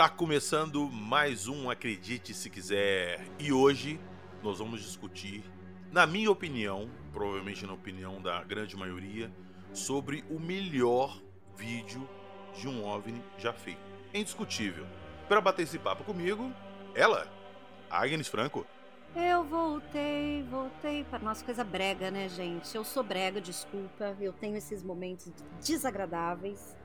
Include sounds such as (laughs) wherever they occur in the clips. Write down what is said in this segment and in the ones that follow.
Tá começando mais um Acredite Se Quiser e hoje nós vamos discutir, na minha opinião, provavelmente na opinião da grande maioria, sobre o melhor vídeo de um OVNI já feito. É indiscutível. Para bater esse papo comigo, ela, Agnes Franco. Eu voltei, voltei para nossa coisa brega, né, gente? Eu sou brega, desculpa. Eu tenho esses momentos desagradáveis.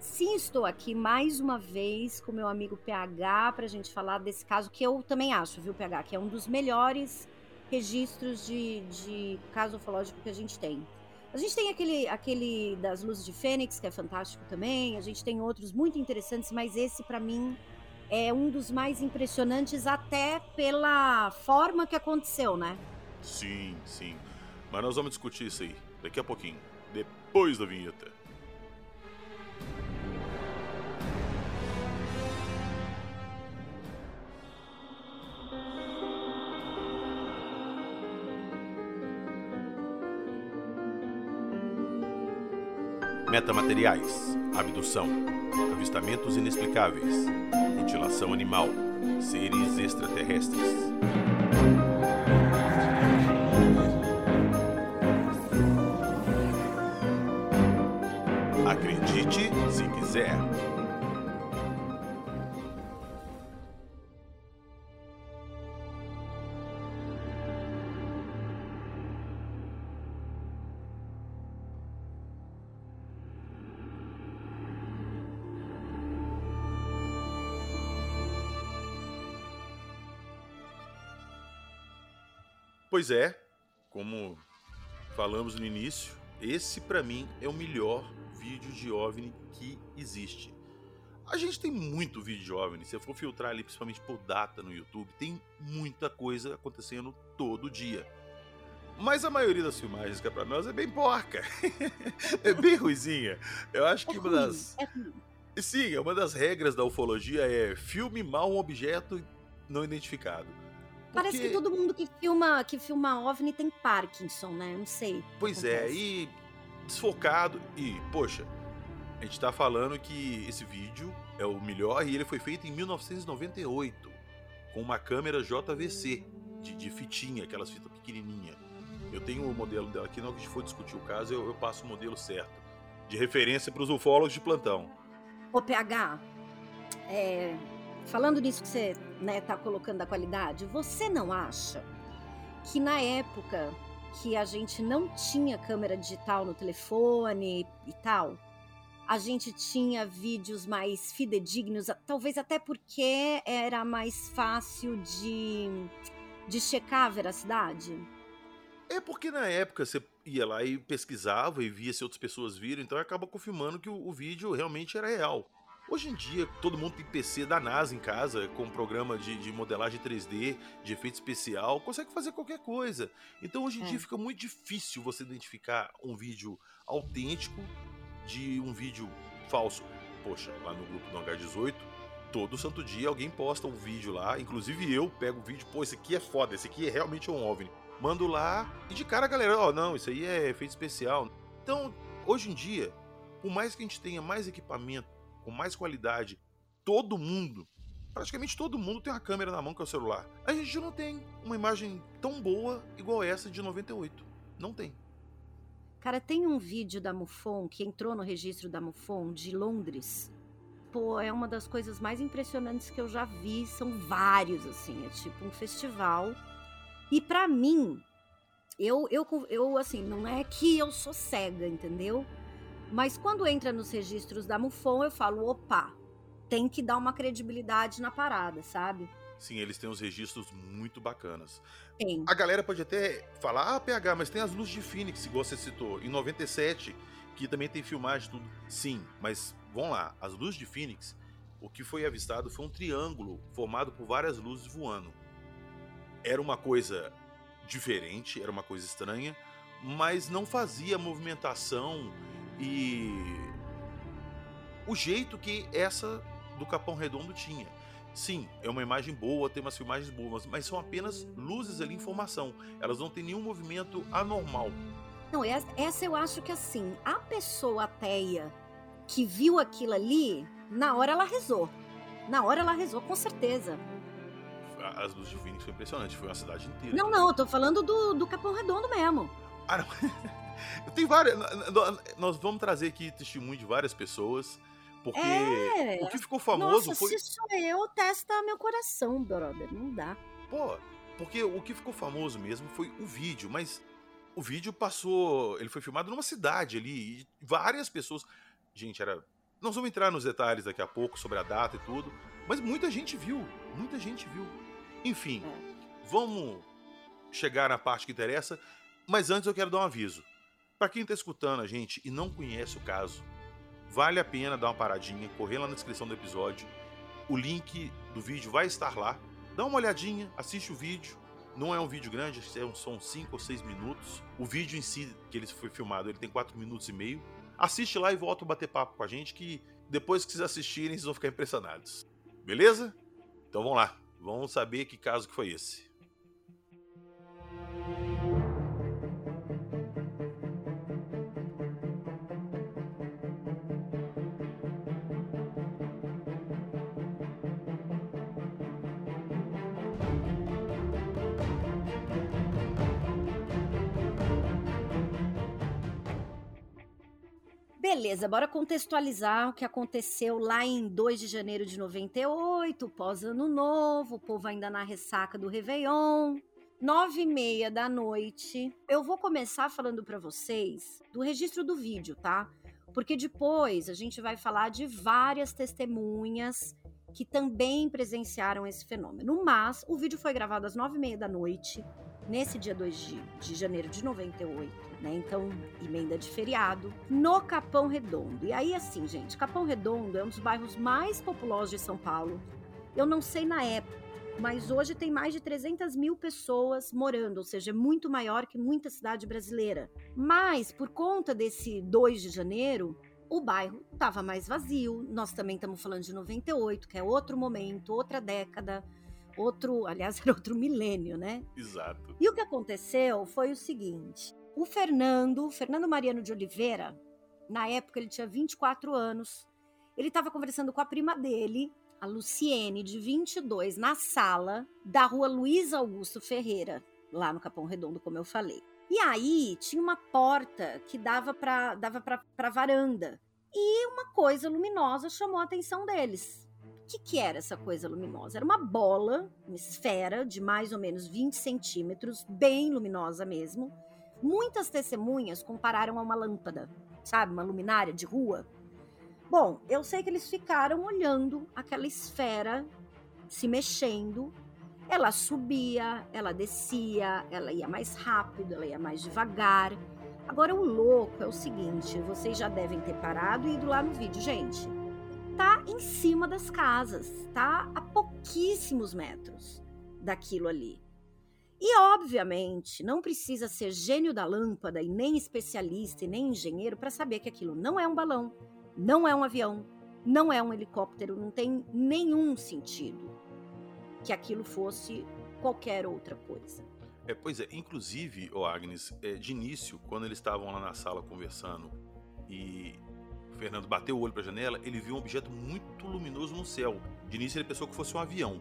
Sim, estou aqui mais uma vez com meu amigo PH para a gente falar desse caso que eu também acho, viu, PH, que é um dos melhores registros de, de caso ufológico que a gente tem. A gente tem aquele, aquele das luzes de Fênix, que é fantástico também, a gente tem outros muito interessantes, mas esse, para mim, é um dos mais impressionantes, até pela forma que aconteceu, né? Sim, sim. Mas nós vamos discutir isso aí daqui a pouquinho, depois da vinheta. Metamateriais, abdução, avistamentos inexplicáveis, mutilação animal, seres extraterrestres. Acredite se quiser. Pois é, como falamos no início, esse para mim é o melhor vídeo de OVNI que existe. A gente tem muito vídeo de OVNI, se eu for filtrar ali principalmente por data no YouTube, tem muita coisa acontecendo todo dia. Mas a maioria das filmagens que é pra nós é bem porca. (laughs) é bem ruizinha. Eu acho que é uma das. É Sim, uma das regras da ufologia é filme mal um objeto não identificado. Parece que todo mundo que filma, que filma OVNI tem Parkinson, né? Não sei. Pois é, e desfocado. E, poxa, a gente tá falando que esse vídeo é o melhor e ele foi feito em 1998 com uma câmera JVC de, de fitinha, aquelas fitas pequenininha. Eu tenho o um modelo dela aqui, não que a gente for discutir o caso, eu, eu passo o modelo certo. De referência para os ufólogos de plantão. Ô, PH, é, falando nisso que você está né, tá colocando da qualidade, você não acha que na época que a gente não tinha câmera digital no telefone e tal, a gente tinha vídeos mais fidedignos, talvez até porque era mais fácil de, de checar a veracidade? É porque na época você ia lá e pesquisava e via se outras pessoas viram, então acaba confirmando que o, o vídeo realmente era real. Hoje em dia, todo mundo tem PC da NASA em casa, com programa de, de modelagem 3D, de efeito especial, consegue fazer qualquer coisa. Então, hoje em hum. dia, fica muito difícil você identificar um vídeo autêntico de um vídeo falso. Poxa, lá no grupo do H18, todo santo dia alguém posta um vídeo lá, inclusive eu pego o vídeo, pô, esse aqui é foda, esse aqui é realmente um OVNI. Mando lá e de cara a galera, ó, oh, não, isso aí é efeito especial. Então, hoje em dia, por mais que a gente tenha mais equipamento, com mais qualidade, todo mundo, praticamente todo mundo tem uma câmera na mão que é o celular. A gente não tem uma imagem tão boa igual essa de 98. Não tem. Cara, tem um vídeo da MUFON que entrou no registro da MUFON de Londres. Pô, é uma das coisas mais impressionantes que eu já vi. São vários, assim. É tipo um festival. E para mim, eu, eu, eu, assim, não é que eu sou cega, entendeu? Mas quando entra nos registros da MUFON, eu falo, opa, tem que dar uma credibilidade na parada, sabe? Sim, eles têm uns registros muito bacanas. Tem. A galera pode até falar, ah, PH, mas tem as luzes de Phoenix, igual você citou, em 97, que também tem filmagem tudo. Sim, mas vão lá, as luzes de Phoenix, o que foi avistado foi um triângulo formado por várias luzes voando. Era uma coisa diferente, era uma coisa estranha, mas não fazia movimentação e o jeito que essa do Capão Redondo tinha. Sim, é uma imagem boa, tem umas filmagens boas, mas são apenas luzes ali em formação. Elas não têm nenhum movimento anormal. Não, essa eu acho que assim, a pessoa ateia que viu aquilo ali, na hora ela rezou. Na hora ela rezou, com certeza. As luzes de Phoenix foi impressionante, foi uma cidade inteira. Não, não, eu tô falando do, do Capão Redondo mesmo. Ah, não. (laughs) Tem várias. Nós vamos trazer aqui testemunho de várias pessoas. Porque é. o que ficou famoso Nossa, foi. Se sou eu, testa meu coração, brother. Não dá. Pô, porque o que ficou famoso mesmo foi o vídeo, mas o vídeo passou. Ele foi filmado numa cidade ali, e várias pessoas. Gente, era. Nós vamos entrar nos detalhes daqui a pouco sobre a data e tudo, mas muita gente viu. Muita gente viu. Enfim, é. vamos chegar na parte que interessa, mas antes eu quero dar um aviso. Para quem está escutando a gente e não conhece o caso, vale a pena dar uma paradinha, correr lá na descrição do episódio. O link do vídeo vai estar lá. Dá uma olhadinha, assiste o vídeo. Não é um vídeo grande, são 5 ou 6 minutos. O vídeo em si, que ele foi filmado, ele tem 4 minutos e meio. Assiste lá e volta a bater papo com a gente, que depois que vocês assistirem, vocês vão ficar impressionados. Beleza? Então vamos lá. Vamos saber que caso que foi esse. Beleza, bora contextualizar o que aconteceu lá em 2 de janeiro de 98, pós-ano novo, o povo ainda na ressaca do Réveillon. Nove e meia da noite. Eu vou começar falando para vocês do registro do vídeo, tá? Porque depois a gente vai falar de várias testemunhas que também presenciaram esse fenômeno. Mas o vídeo foi gravado às nove e meia da noite, nesse dia 2 de, de janeiro de 98, né? Então, emenda de feriado, no Capão Redondo. E aí, assim, gente, Capão Redondo é um dos bairros mais populosos de São Paulo. Eu não sei na época, mas hoje tem mais de 300 mil pessoas morando, ou seja, é muito maior que muita cidade brasileira. Mas, por conta desse 2 de janeiro, o bairro estava mais vazio. Nós também estamos falando de 98, que é outro momento, outra década outro, aliás, (laughs) era outro milênio, né? Exato. E o que aconteceu foi o seguinte: o Fernando, Fernando Mariano de Oliveira, na época ele tinha 24 anos, ele estava conversando com a prima dele, a Luciene, de 22, na sala da rua Luiz Augusto Ferreira, lá no Capão Redondo, como eu falei. E aí tinha uma porta que dava para dava para varanda. E uma coisa luminosa chamou a atenção deles que, que era essa coisa luminosa? Era uma bola, uma esfera de mais ou menos 20 centímetros, bem luminosa mesmo. Muitas testemunhas compararam a uma lâmpada, sabe, uma luminária de rua. Bom, eu sei que eles ficaram olhando aquela esfera se mexendo. Ela subia, ela descia, ela ia mais rápido, ela ia mais devagar. Agora, o louco é o seguinte: vocês já devem ter parado e ido lá no vídeo, gente tá em cima das casas, tá a pouquíssimos metros daquilo ali. E obviamente, não precisa ser gênio da lâmpada e nem especialista e nem engenheiro para saber que aquilo não é um balão, não é um avião, não é um helicóptero, não tem nenhum sentido que aquilo fosse qualquer outra coisa. É, pois é, inclusive, o Agnes, é, de início, quando eles estavam lá na sala conversando e Fernando bateu o olho para a janela, ele viu um objeto muito luminoso no céu. De início ele pensou que fosse um avião.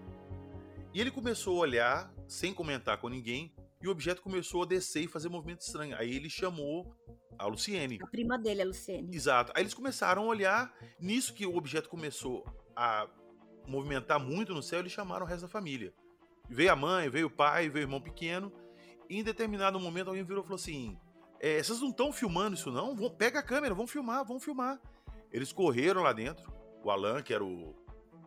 E ele começou a olhar, sem comentar com ninguém, e o objeto começou a descer e fazer movimento estranho. Aí ele chamou a Luciene. A prima dele, a Luciene. Exato. Aí eles começaram a olhar. Nisso que o objeto começou a movimentar muito no céu, eles chamaram o resto da família. Veio a mãe, veio o pai, veio o irmão pequeno. E em determinado momento alguém virou e falou assim: é, vocês não estão filmando isso não? Vão, pega a câmera, vão filmar, vão filmar. Eles correram lá dentro. O Alan, que era o,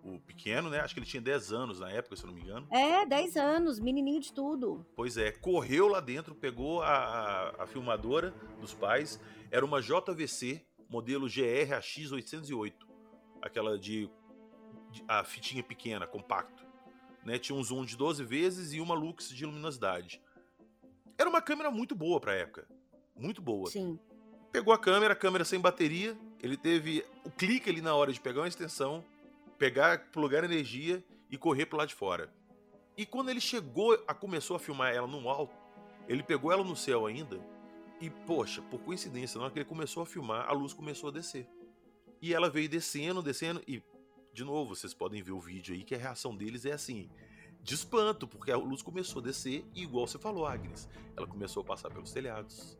o pequeno, né? Acho que ele tinha 10 anos na época, se eu não me engano. É, 10 anos, menininho de tudo. Pois é, correu lá dentro, pegou a, a, filmadora dos pais. Era uma JVC, modelo GRAX 808. Aquela de, de, a fitinha pequena, compacto. Né? Tinha um zoom de 12 vezes e uma lux de luminosidade. Era uma câmera muito boa pra época muito boa. Sim. Pegou a câmera, a câmera sem bateria, ele teve o clique ali na hora de pegar uma extensão, pegar, plugar energia e correr pro lado de fora. E quando ele chegou, a começou a filmar ela no alto, ele pegou ela no céu ainda e, poxa, por coincidência, na hora que ele começou a filmar, a luz começou a descer. E ela veio descendo, descendo e de novo, vocês podem ver o vídeo aí que a reação deles é assim, de espanto, porque a luz começou a descer e igual você falou, Agnes, ela começou a passar pelos telhados,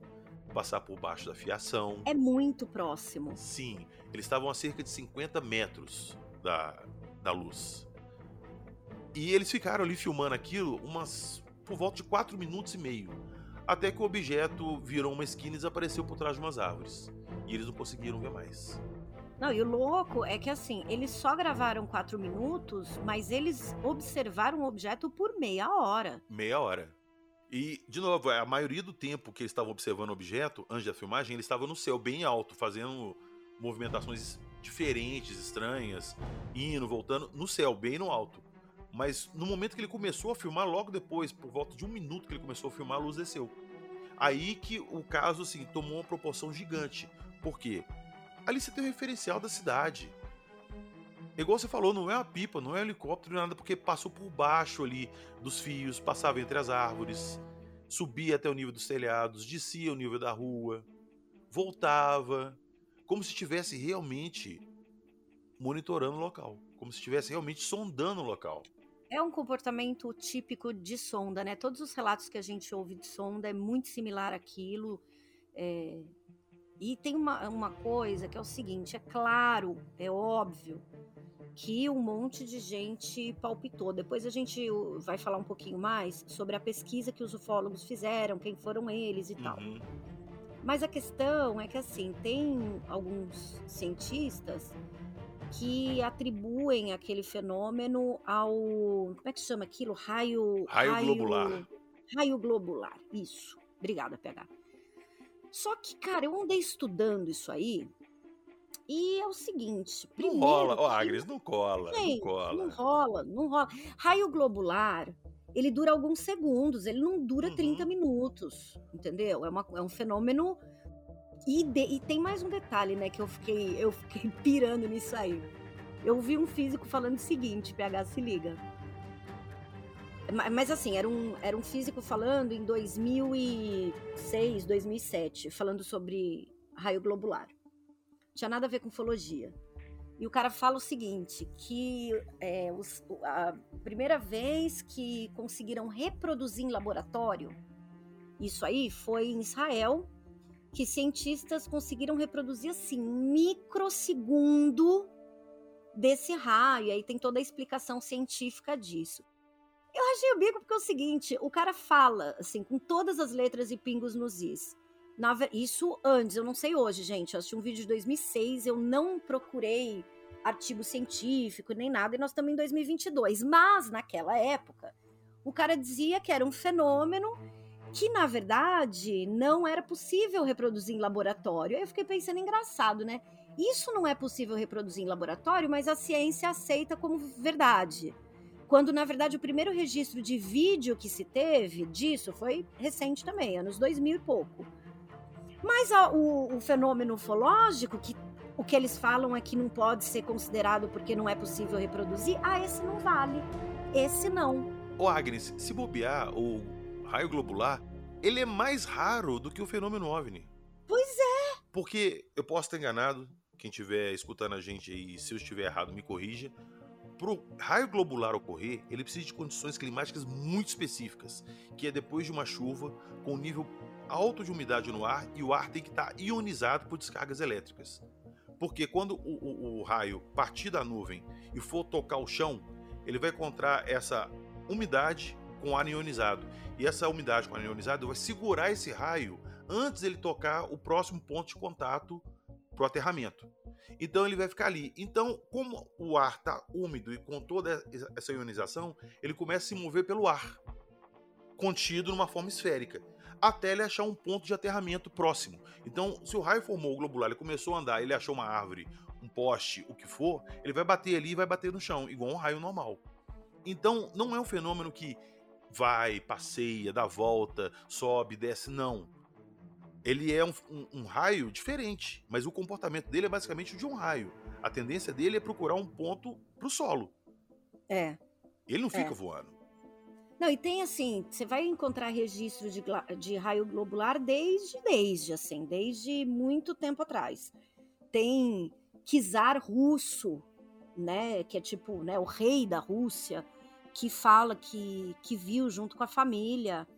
passar por baixo da fiação. É muito próximo. Sim, eles estavam a cerca de 50 metros da, da luz. E eles ficaram ali filmando aquilo umas por volta de 4 minutos e meio. Até que o objeto virou uma esquina e desapareceu por trás de umas árvores. E eles não conseguiram ver mais. Não, e o louco é que assim, eles só gravaram quatro minutos, mas eles observaram o objeto por meia hora. Meia hora. E, de novo, a maioria do tempo que eles estavam observando o objeto, antes da filmagem, eles estavam no céu, bem alto, fazendo movimentações diferentes, estranhas, indo, voltando, no céu, bem no alto. Mas no momento que ele começou a filmar, logo depois, por volta de um minuto que ele começou a filmar, a luz desceu. Aí que o caso assim, tomou uma proporção gigante. Por quê? ali você tem o referencial da cidade. Igual você falou, não é uma pipa, não é um helicóptero, nada, porque passou por baixo ali dos fios, passava entre as árvores, subia até o nível dos telhados, descia o nível da rua, voltava, como se estivesse realmente monitorando o local, como se estivesse realmente sondando o local. É um comportamento típico de sonda, né? Todos os relatos que a gente ouve de sonda é muito similar àquilo. É, e tem uma, uma coisa que é o seguinte: é claro, é óbvio que um monte de gente palpitou. Depois a gente vai falar um pouquinho mais sobre a pesquisa que os ufólogos fizeram, quem foram eles e uhum. tal. Mas a questão é que assim, tem alguns cientistas que atribuem aquele fenômeno ao. Como é que chama aquilo? Raio. Raio, raio globular. Raio globular, isso. Obrigada, PH. Só que, cara, eu andei estudando isso aí. E é o seguinte. Primeiro, não rola, ó, oh, Agnes, não cola. Gente, não cola. Não rola, não rola. Raio globular, ele dura alguns segundos, ele não dura uhum. 30 minutos. Entendeu? É, uma, é um fenômeno. E, de, e tem mais um detalhe, né, que eu fiquei, eu fiquei (laughs) pirando nisso aí. Eu vi um físico falando o seguinte, PH se liga. Mas assim, era um, era um físico falando em 2006, 2007, falando sobre raio globular. Não tinha nada a ver com ufologia. E o cara fala o seguinte, que é, os, a primeira vez que conseguiram reproduzir em laboratório, isso aí foi em Israel, que cientistas conseguiram reproduzir assim, microsegundo desse raio. Aí tem toda a explicação científica disso. Eu achei o bico porque é o seguinte, o cara fala, assim, com todas as letras e pingos nos is. Na, isso antes, eu não sei hoje, gente. Eu assisti um vídeo de 2006, eu não procurei artigo científico nem nada, e nós estamos em 2022. Mas, naquela época, o cara dizia que era um fenômeno que, na verdade, não era possível reproduzir em laboratório. Aí eu fiquei pensando, engraçado, né? Isso não é possível reproduzir em laboratório, mas a ciência aceita como verdade quando na verdade o primeiro registro de vídeo que se teve disso foi recente também, anos 2000 e pouco. Mas a, o, o, fenômeno ufológico, que o que eles falam é que não pode ser considerado porque não é possível reproduzir, ah, esse não vale. Esse não. Ô Agnes, se bobear, o raio globular, ele é mais raro do que o fenômeno OVNI. Pois é. Porque eu posso estar enganado, quem estiver escutando a gente aí, se eu estiver errado, me corrija para o raio globular ocorrer, ele precisa de condições climáticas muito específicas, que é depois de uma chuva, com nível alto de umidade no ar e o ar tem que estar tá ionizado por descargas elétricas. Porque quando o, o, o raio partir da nuvem e for tocar o chão, ele vai encontrar essa umidade com ar ionizado. E essa umidade com ar ionizado vai segurar esse raio antes ele tocar o próximo ponto de contato para o aterramento. Então ele vai ficar ali. Então, como o ar está úmido e com toda essa ionização, ele começa a se mover pelo ar, contido numa forma esférica, até ele achar um ponto de aterramento próximo. Então, se o raio formou o globular, ele começou a andar, ele achou uma árvore, um poste, o que for, ele vai bater ali e vai bater no chão, igual um raio normal. Então, não é um fenômeno que vai, passeia, dá volta, sobe, desce, não ele é um, um, um, raio diferente, mas o comportamento dele é basicamente o de um raio. A tendência dele é procurar um ponto pro solo. É. Ele não fica é. voando. Não, e tem assim, você vai encontrar registro de, de raio globular desde, desde, assim, desde muito tempo atrás. Tem kizar russo, né, que é tipo, né, o rei da Rússia, que fala que, que viu junto com a família.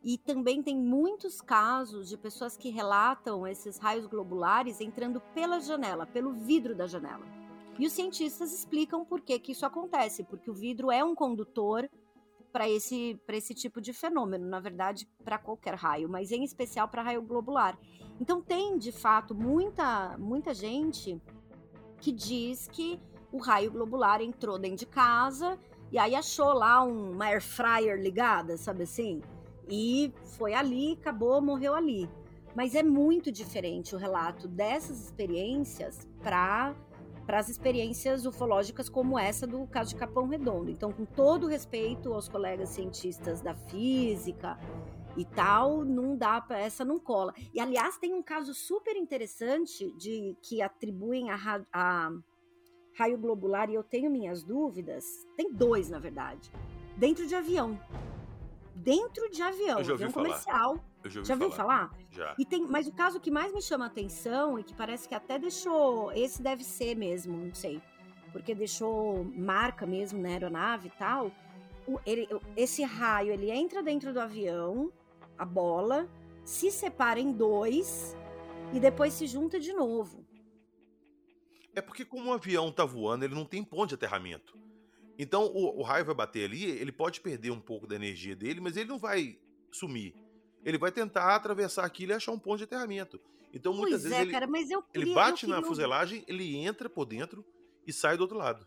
E também tem muitos casos de pessoas que relatam esses raios globulares entrando pela janela, pelo vidro da janela. E os cientistas explicam por que, que isso acontece, porque o vidro é um condutor para esse, esse tipo de fenômeno, na verdade, para qualquer raio, mas em especial para raio globular. Então, tem de fato muita, muita gente que diz que o raio globular entrou dentro de casa e aí achou lá um, uma air fryer ligada, sabe assim? E foi ali, acabou, morreu ali. Mas é muito diferente o relato dessas experiências para para as experiências ufológicas como essa do caso de Capão Redondo. Então, com todo respeito aos colegas cientistas da física e tal, não dá para essa não cola. E aliás, tem um caso super interessante de que atribuem a, a raio globular e eu tenho minhas dúvidas. Tem dois, na verdade. Dentro de avião. Dentro de avião, avião comercial. Eu já ouvi já viu falar? falar? Já. E tem, mas o caso que mais me chama a atenção e que parece que até deixou, esse deve ser mesmo, não sei, porque deixou marca mesmo na aeronave e tal. O, ele, esse raio ele entra dentro do avião, a bola, se separa em dois e depois se junta de novo. É porque como o avião tá voando, ele não tem ponto de aterramento. Então o, o raio vai bater ali, ele pode perder um pouco da energia dele, mas ele não vai sumir ele vai tentar atravessar aquilo e achar um ponto de aterramento. Então, muitas pois vezes é, ele, cara, mas eu queria, ele bate na fuselagem, ele entra por dentro e sai do outro lado.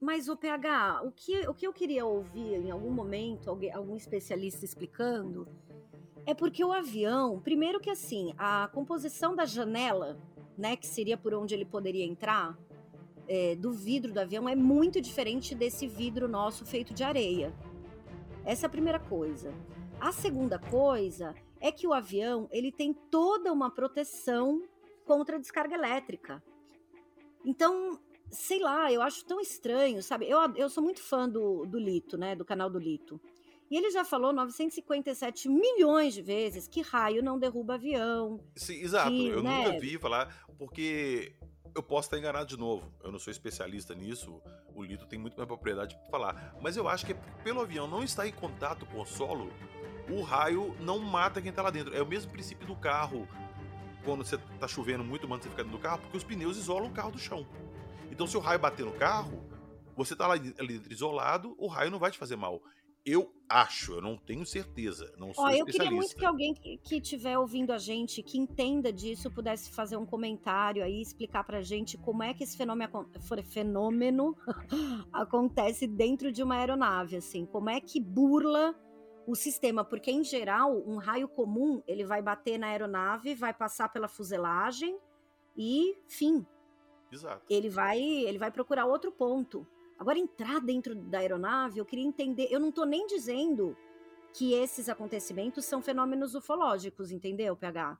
Mas o PH, o que, o que eu queria ouvir em algum momento, alguém, algum especialista explicando, é porque o avião, primeiro que assim, a composição da janela, né, que seria por onde ele poderia entrar, é, do vidro do avião é muito diferente desse vidro nosso feito de areia. Essa é a primeira coisa. A segunda coisa é que o avião ele tem toda uma proteção contra a descarga elétrica. Então, sei lá, eu acho tão estranho, sabe? Eu, eu sou muito fã do, do Lito, né? Do canal do Lito. E ele já falou 957 milhões de vezes que raio não derruba avião. Sim, exato. que, eu né? nunca vi falar, porque eu posso estar enganado de novo. Eu não sou especialista nisso. O Lito tem muito mais propriedade para falar. Mas eu acho que é pelo avião não estar em contato com o solo, o raio não mata quem tá lá dentro. É o mesmo princípio do carro. Quando você tá chovendo muito, manda você ficar dentro do carro, porque os pneus isolam o carro do chão. Então, se o raio bater no carro, você tá lá ali dentro isolado, o raio não vai te fazer mal. Eu acho, eu não tenho certeza, não sou Ó, eu queria muito que alguém que, que tiver ouvindo a gente, que entenda disso, pudesse fazer um comentário aí, explicar pra gente como é que esse fenômeno, fenômeno (laughs) acontece dentro de uma aeronave, assim, como é que burla o sistema, porque em geral, um raio comum, ele vai bater na aeronave, vai passar pela fuselagem e fim, Exato. ele vai, ele vai procurar outro ponto. Agora, entrar dentro da aeronave, eu queria entender. Eu não tô nem dizendo que esses acontecimentos são fenômenos ufológicos, entendeu, PH?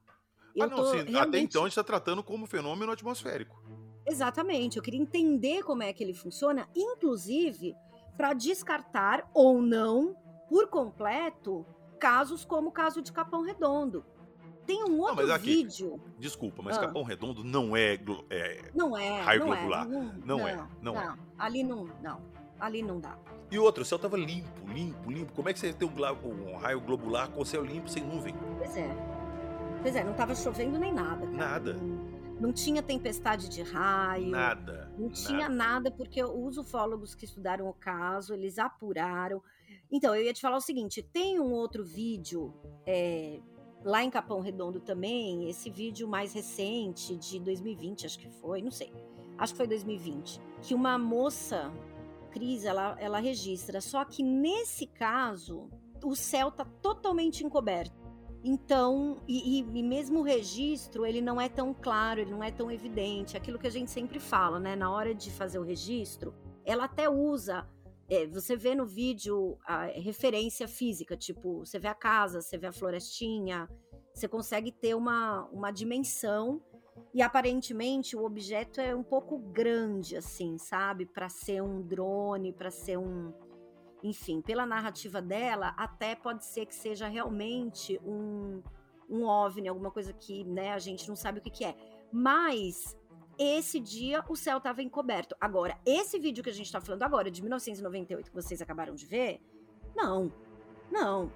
Eu ah, não, sim. Até realmente- então a gente está tratando como fenômeno atmosférico. Exatamente. Eu queria entender como é que ele funciona, inclusive para descartar ou não, por completo, casos como o caso de Capão Redondo. Tem um outro mas aqui- vídeo. Desculpa, mas Ah. Capão Redondo não é, é- Não é. Raio não globular. É, não, Não é, não é. Ali não, não. Ali não dá. E outra, o céu tava limpo, limpo, limpo. Como é que você tem um, um raio globular com o céu limpo, sem nuvem? Pois é. Pois é, não tava chovendo nem nada. Cara. Nada. Não, não tinha tempestade de raio. Nada. Não nada. tinha nada, porque os ufólogos que estudaram o caso, eles apuraram. Então, eu ia te falar o seguinte: tem um outro vídeo é, lá em Capão Redondo também, esse vídeo mais recente, de 2020, acho que foi, não sei. Acho que foi 2020. Que uma moça, Cris, ela, ela registra. Só que nesse caso, o céu tá totalmente encoberto. Então, e, e- e mesmo o registro, ele não é tão claro, ele não é tão evidente. Aquilo que a gente sempre fala, né? Na hora de fazer o registro, ela até usa. É, você vê no vídeo a referência física, tipo, você vê a casa, você vê a florestinha, você consegue ter uma, uma dimensão. E aparentemente o objeto é um pouco grande, assim, sabe? Para ser um drone, para ser um, enfim, pela narrativa dela, até pode ser que seja realmente um, um OVNI, alguma coisa que né, a gente não sabe o que, que é. Mas esse dia o céu estava encoberto. Agora, esse vídeo que a gente está falando agora, de 1998, que vocês acabaram de ver, não, não,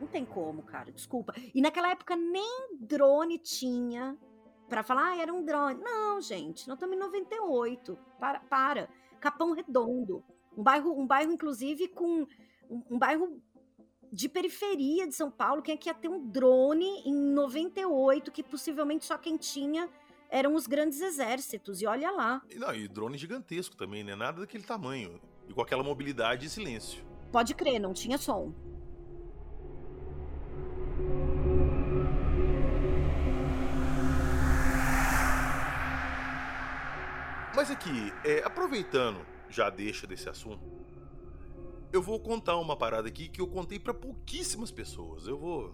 não tem como, cara, desculpa. E naquela época nem drone tinha para falar, ah, era um drone. Não, gente, nós estamos em 98. Para, para. Capão Redondo. Um bairro, um bairro inclusive, com. Um, um bairro de periferia de São Paulo. Quem é que ia ter um drone em 98, que possivelmente só quem tinha eram os grandes exércitos, e olha lá. Não, e drone gigantesco também, né? Nada daquele tamanho. E com aquela mobilidade e silêncio. Pode crer, não tinha som. Mas aqui, é, aproveitando, já deixa desse assunto, eu vou contar uma parada aqui que eu contei para pouquíssimas pessoas. Eu vou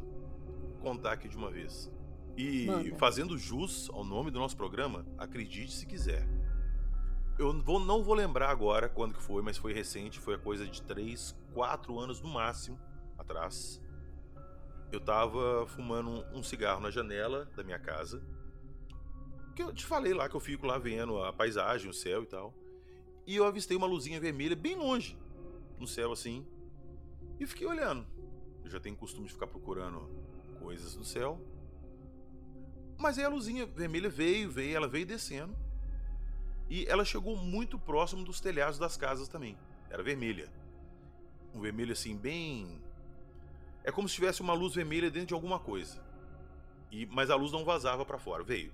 contar aqui de uma vez. E Manda. fazendo jus ao nome do nosso programa, acredite se quiser. Eu vou, não vou lembrar agora quando que foi, mas foi recente, foi a coisa de 3, 4 anos no máximo atrás. Eu tava fumando um cigarro na janela da minha casa. Que eu te falei lá que eu fico lá vendo a paisagem, o céu e tal. E eu avistei uma luzinha vermelha bem longe no céu assim. E fiquei olhando. Eu já tenho costume de ficar procurando coisas no céu. Mas aí a luzinha vermelha veio, veio, ela veio descendo. E ela chegou muito próximo dos telhados das casas também. Era vermelha. Um vermelho assim, bem. É como se tivesse uma luz vermelha dentro de alguma coisa. E, mas a luz não vazava para fora. Veio.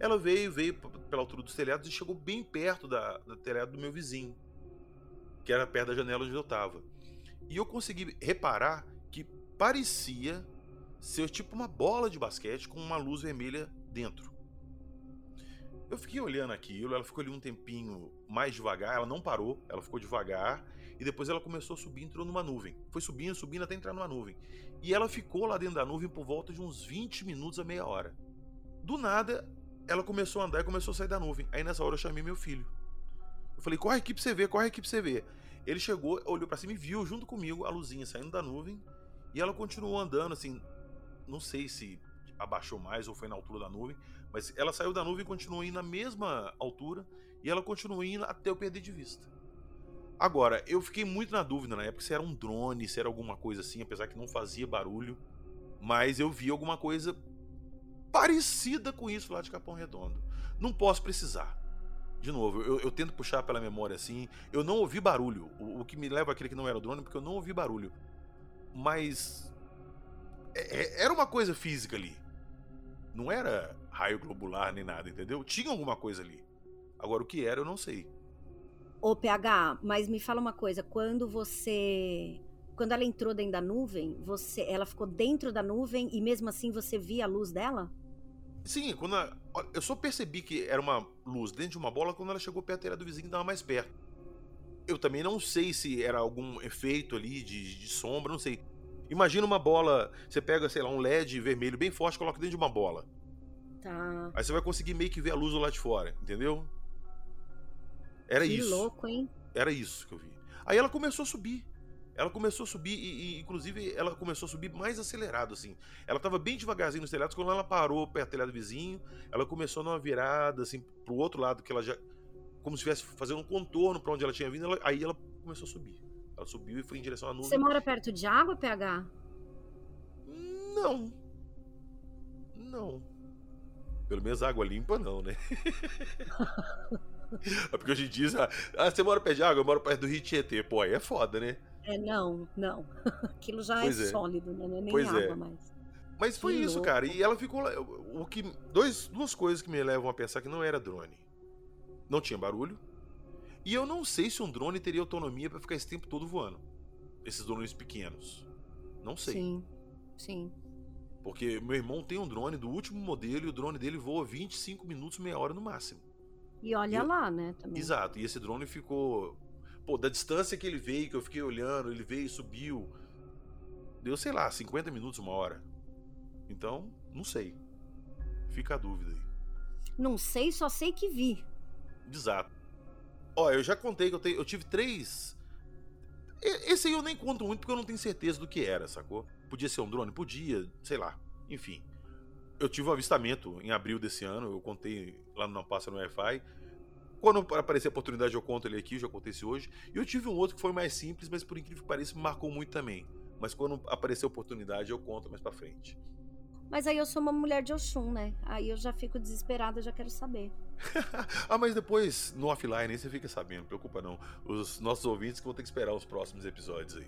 Ela veio, veio pela altura dos telhados e chegou bem perto da, da telhado do meu vizinho, que era perto da janela onde eu estava. E eu consegui reparar que parecia ser tipo uma bola de basquete com uma luz vermelha dentro. Eu fiquei olhando aquilo, ela ficou ali um tempinho mais devagar, ela não parou, ela ficou devagar e depois ela começou a subir, entrou numa nuvem. Foi subindo, subindo até entrar numa nuvem. E ela ficou lá dentro da nuvem por volta de uns 20 minutos a meia hora. Do nada, ela começou a andar e começou a sair da nuvem. Aí nessa hora eu chamei meu filho. Eu falei: "Corre aqui pra você ver, corre aqui pra você ver". Ele chegou, olhou para cima e viu junto comigo a luzinha saindo da nuvem e ela continuou andando assim, não sei se abaixou mais ou foi na altura da nuvem, mas ela saiu da nuvem e continuou indo na mesma altura e ela continuou indo até eu perder de vista. Agora, eu fiquei muito na dúvida na época se era um drone, se era alguma coisa assim, apesar que não fazia barulho, mas eu vi alguma coisa parecida com isso lá de Capão Redondo. Não posso precisar. De novo, eu, eu tento puxar pela memória assim. Eu não ouvi barulho. O, o que me leva àquele que não era o drone, porque eu não ouvi barulho. Mas é, é, era uma coisa física ali. Não era raio globular nem nada, entendeu? Tinha alguma coisa ali. Agora o que era, eu não sei. Ô PH, mas me fala uma coisa, quando você quando ela entrou dentro da nuvem, você ela ficou dentro da nuvem e mesmo assim você via a luz dela? Sim, quando a, eu só percebi que era uma luz dentro de uma bola quando ela chegou perto do vizinho e estava mais perto. Eu também não sei se era algum efeito ali de, de sombra, não sei. Imagina uma bola, você pega, sei lá, um LED vermelho bem forte, coloca dentro de uma bola. Tá. Aí você vai conseguir meio que ver a luz do lado de fora, entendeu? Era que isso. Louco, hein? Era isso que eu vi. Aí ela começou a subir. Ela começou a subir e, e, inclusive, ela começou a subir mais acelerado, assim. Ela tava bem devagarzinho nos telhados. Quando ela parou perto do telhado vizinho, ela começou numa virada, assim, pro outro lado, que ela já. Como se estivesse fazendo um contorno para onde ela tinha vindo. Ela, aí ela começou a subir. Ela subiu e foi em direção à nuvem. Você mora perto de água, PH? Não. Não. Pelo menos água limpa, não, né? (laughs) é porque hoje em dia, ah, você mora perto de água, eu moro perto do Rio Tietê. Pô, aí é foda, né? É, não, não. (laughs) Aquilo já é, é, sólido, né? Não é nem pois água é. mais. Mas foi que isso, louco. cara. E ela ficou lá. O que, dois, duas coisas que me levam a pensar que não era drone. Não tinha barulho e eu não sei se um drone teria autonomia para ficar esse tempo todo voando. Esses drones pequenos. Não sei. Sim, sim. Porque meu irmão tem um drone do último modelo e o drone dele voa 25 minutos, meia hora no máximo. E olha e eu... lá, né? Também. Exato. E esse drone ficou. Pô, da distância que ele veio, que eu fiquei olhando, ele veio e subiu. Deu, sei lá, 50 minutos, uma hora. Então, não sei. Fica a dúvida aí. Não sei, só sei que vi. Exato. Ó, eu já contei que eu, te, eu tive três. Esse aí eu nem conto muito porque eu não tenho certeza do que era, sacou? Podia ser um drone? Podia, sei lá. Enfim. eu tive um avistamento em abril desse ano, eu contei lá no Passa no Wi-Fi. Quando aparecer a oportunidade, eu conto ele aqui, já acontece hoje. E eu tive um outro que foi mais simples, mas por incrível que pareça, marcou muito também. Mas quando aparecer a oportunidade, eu conto mais pra frente. Mas aí eu sou uma mulher de Oxum, né? Aí eu já fico desesperada, já quero saber. (laughs) ah, mas depois, no offline, aí você fica sabendo, não preocupa não. Os nossos ouvintes que vão ter que esperar os próximos episódios aí.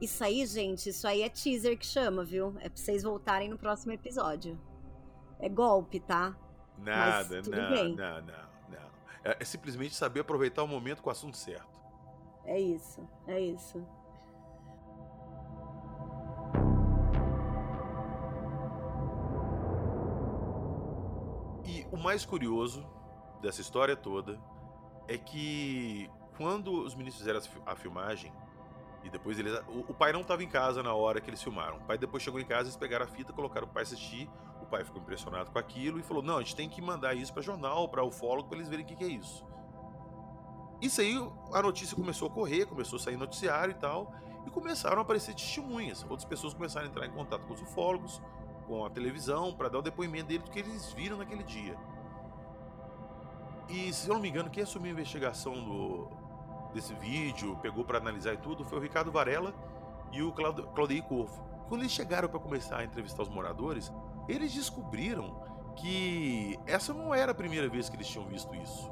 Isso aí, gente, isso aí é teaser que chama, viu? É pra vocês voltarem no próximo episódio. É golpe, tá? Nada, não, não, não, não. É, é simplesmente saber aproveitar o momento com o assunto certo. É isso, é isso. O mais curioso dessa história toda é que quando os meninos fizeram a filmagem, e depois eles. O, o pai não estava em casa na hora que eles filmaram. O pai depois chegou em casa, eles pegaram a fita, colocaram o pai assistir. O pai ficou impressionado com aquilo e falou: Não, a gente tem que mandar isso para jornal, para ufólogo, para eles verem o que, que é isso. Isso aí, a notícia começou a correr, começou a sair noticiário e tal, e começaram a aparecer testemunhas. Outras pessoas começaram a entrar em contato com os ufólogos, com a televisão, para dar o depoimento deles do que eles viram naquele dia. E, se eu não me engano, quem assumiu a investigação do, desse vídeo, pegou para analisar e tudo, foi o Ricardo Varela e o Claudio Corvo. Quando eles chegaram para começar a entrevistar os moradores, eles descobriram que essa não era a primeira vez que eles tinham visto isso.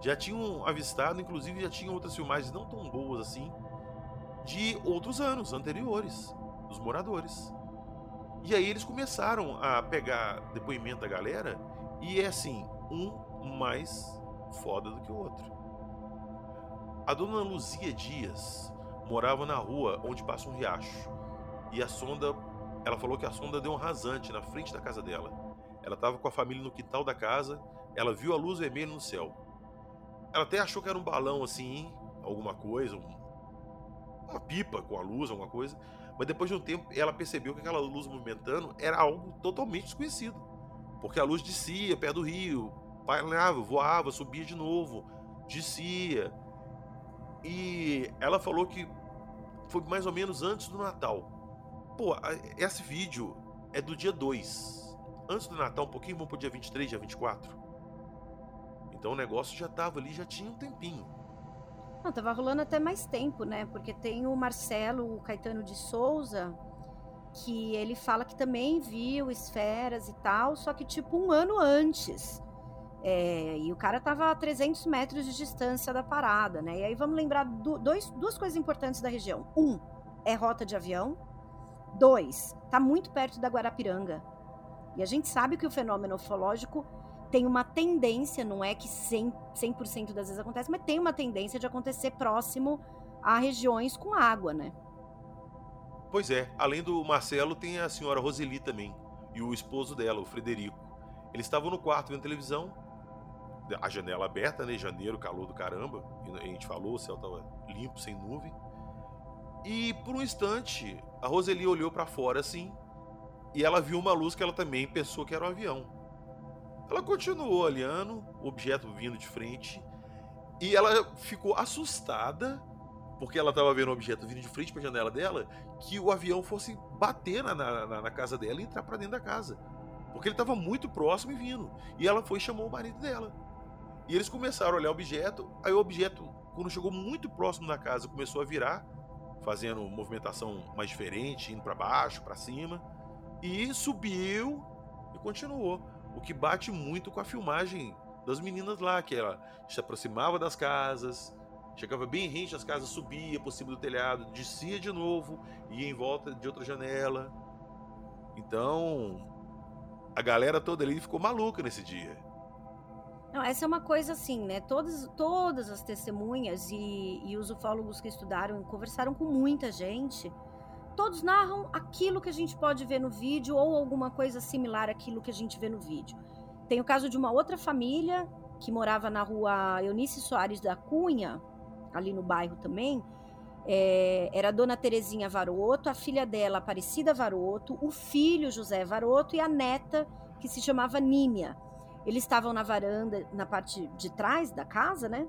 Já tinham avistado, inclusive já tinham outras filmagens não tão boas assim, de outros anos anteriores, dos moradores. E aí eles começaram a pegar depoimento da galera e é assim, um mais foda do que o outro. A dona Luzia Dias morava na rua onde passa um riacho. E a sonda, ela falou que a sonda deu um rasante na frente da casa dela. Ela estava com a família no quintal da casa, ela viu a luz vermelha no céu. Ela até achou que era um balão assim, alguma coisa, um, uma pipa com a luz, alguma coisa. Mas depois de um tempo, ela percebeu que aquela luz movimentando era algo totalmente desconhecido. Porque a luz descia perto do rio, painava, voava, subia de novo, descia. E ela falou que foi mais ou menos antes do Natal. Pô, esse vídeo é do dia 2. Antes do Natal, um pouquinho, vamos pro dia 23, dia 24. Então o negócio já tava ali, já tinha um tempinho. Não, tava rolando até mais tempo, né? Porque tem o Marcelo o Caetano de Souza, que ele fala que também viu esferas e tal, só que tipo um ano antes. É, e o cara tava a 300 metros de distância da parada, né? E aí vamos lembrar do, dois, duas coisas importantes da região. Um, é rota de avião. Dois, tá muito perto da Guarapiranga. E a gente sabe que o fenômeno ufológico tem uma tendência, não é que 100%, 100 das vezes acontece, mas tem uma tendência de acontecer próximo a regiões com água, né? Pois é, além do Marcelo, tem a senhora Roseli também, e o esposo dela, o Frederico. Eles estavam no quarto vendo televisão, a janela aberta, né? Janeiro, calor do caramba. A gente falou, o céu tava limpo, sem nuvem. E por um instante, a Roseli olhou para fora assim, e ela viu uma luz que ela também pensou que era um avião. Ela continuou olhando, o objeto vindo de frente, e ela ficou assustada, porque ela estava vendo o objeto vindo de frente para a janela dela, que o avião fosse bater na, na, na casa dela e entrar para dentro da casa. Porque ele estava muito próximo e vindo. E ela foi e chamou o marido dela. E eles começaram a olhar o objeto, aí o objeto, quando chegou muito próximo da casa, começou a virar, fazendo movimentação mais diferente, indo para baixo, para cima, e subiu e continuou. O que bate muito com a filmagem das meninas lá, que ela se aproximava das casas, chegava bem rente às casas, subia por cima do telhado, descia de novo, ia em volta de outra janela. Então, a galera toda ali ficou maluca nesse dia. Não, essa é uma coisa assim, né? Todas, todas as testemunhas e, e os ufólogos que estudaram conversaram com muita gente. Todos narram aquilo que a gente pode ver no vídeo ou alguma coisa similar àquilo que a gente vê no vídeo. Tem o caso de uma outra família que morava na rua Eunice Soares da Cunha, ali no bairro também. É, era a dona Terezinha Varoto, a filha dela, Aparecida Varoto, o filho José Varoto e a neta, que se chamava Nímia. Eles estavam na varanda, na parte de trás da casa, né?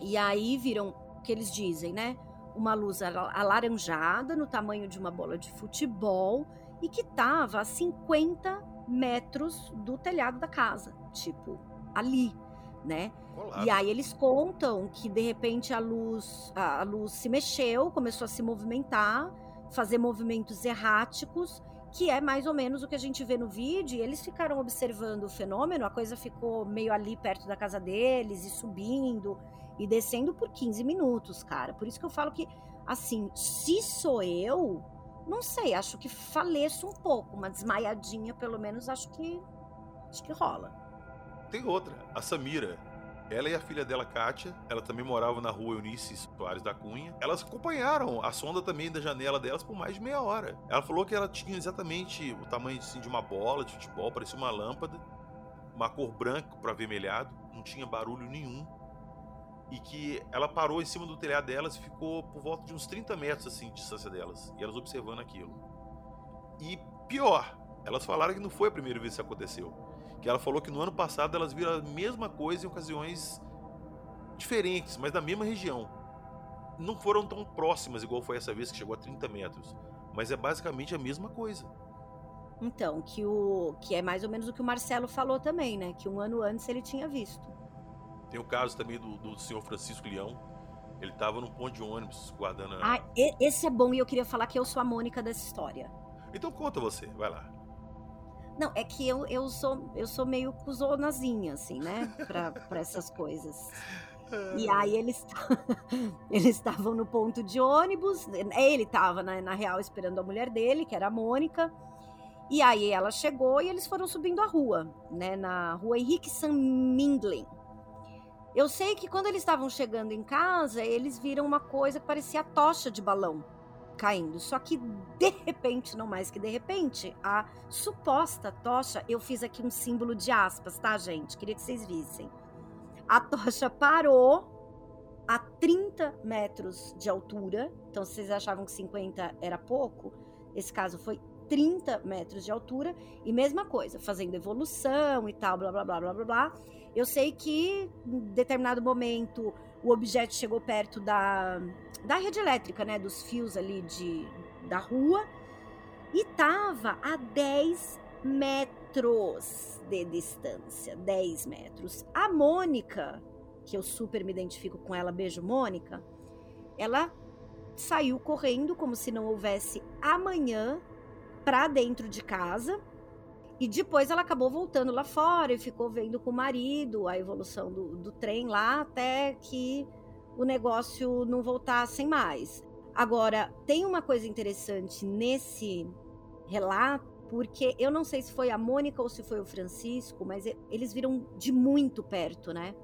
E aí viram o que eles dizem, né? Uma luz alaranjada, no tamanho de uma bola de futebol, e que estava a 50 metros do telhado da casa, tipo, ali, né? Colado. E aí eles contam que de repente a luz, a, a luz se mexeu, começou a se movimentar, fazer movimentos erráticos, que é mais ou menos o que a gente vê no vídeo. E eles ficaram observando o fenômeno, a coisa ficou meio ali perto da casa deles e subindo e descendo por 15 minutos, cara. Por isso que eu falo que, assim, se sou eu, não sei, acho que faleço um pouco, uma desmaiadinha, pelo menos, acho que acho que rola. Tem outra, a Samira. Ela e a filha dela, Kátia, ela também morava na rua Eunice Soares da Cunha. Elas acompanharam a sonda também da janela delas por mais de meia hora. Ela falou que ela tinha exatamente o tamanho assim, de uma bola de futebol, parecia uma lâmpada, uma cor branca para avermelhado, não tinha barulho nenhum. E que ela parou em cima do telhado delas e ficou por volta de uns 30 metros assim de distância delas. E elas observando aquilo. E pior, elas falaram que não foi a primeira vez que isso aconteceu que ela falou que no ano passado elas viram a mesma coisa em ocasiões diferentes, mas da mesma região. Não foram tão próximas igual foi essa vez que chegou a 30 metros, mas é basicamente a mesma coisa. Então, que o que é mais ou menos o que o Marcelo falou também, né? Que um ano antes ele tinha visto. Tem o caso também do, do senhor Francisco Leão. Ele estava num ponto de ônibus guardando. A... Ah, esse é bom e eu queria falar que eu sou a Mônica dessa história. Então conta você, vai lá. Não, é que eu, eu, sou, eu sou meio cuzonazinha, assim, né? Para essas coisas. E (laughs) aí eles (laughs) eles estavam no ponto de ônibus, ele estava na, na real esperando a mulher dele, que era a Mônica. E aí ela chegou e eles foram subindo a rua, né, na rua Henrique San Mindlin. Eu sei que quando eles estavam chegando em casa, eles viram uma coisa que parecia tocha de balão caindo. Só que de repente, não mais que de repente, a suposta tocha, eu fiz aqui um símbolo de aspas, tá, gente? Queria que vocês vissem. A tocha parou a 30 metros de altura. Então, se vocês achavam que 50 era pouco, esse caso foi 30 metros de altura. E mesma coisa, fazendo evolução e tal, blá blá blá blá blá blá. Eu sei que em determinado momento o objeto chegou perto da, da rede elétrica, né? Dos fios ali de, da rua. E tava a 10 metros de distância. 10 metros. A Mônica, que eu super me identifico com ela, beijo Mônica, ela saiu correndo como se não houvesse amanhã para dentro de casa e depois ela acabou voltando lá fora e ficou vendo com o marido a evolução do, do trem lá até que o negócio não voltasse mais. Agora, tem uma coisa interessante nesse relato, porque eu não sei se foi a Mônica ou se foi o Francisco, mas eles viram de muito perto, né?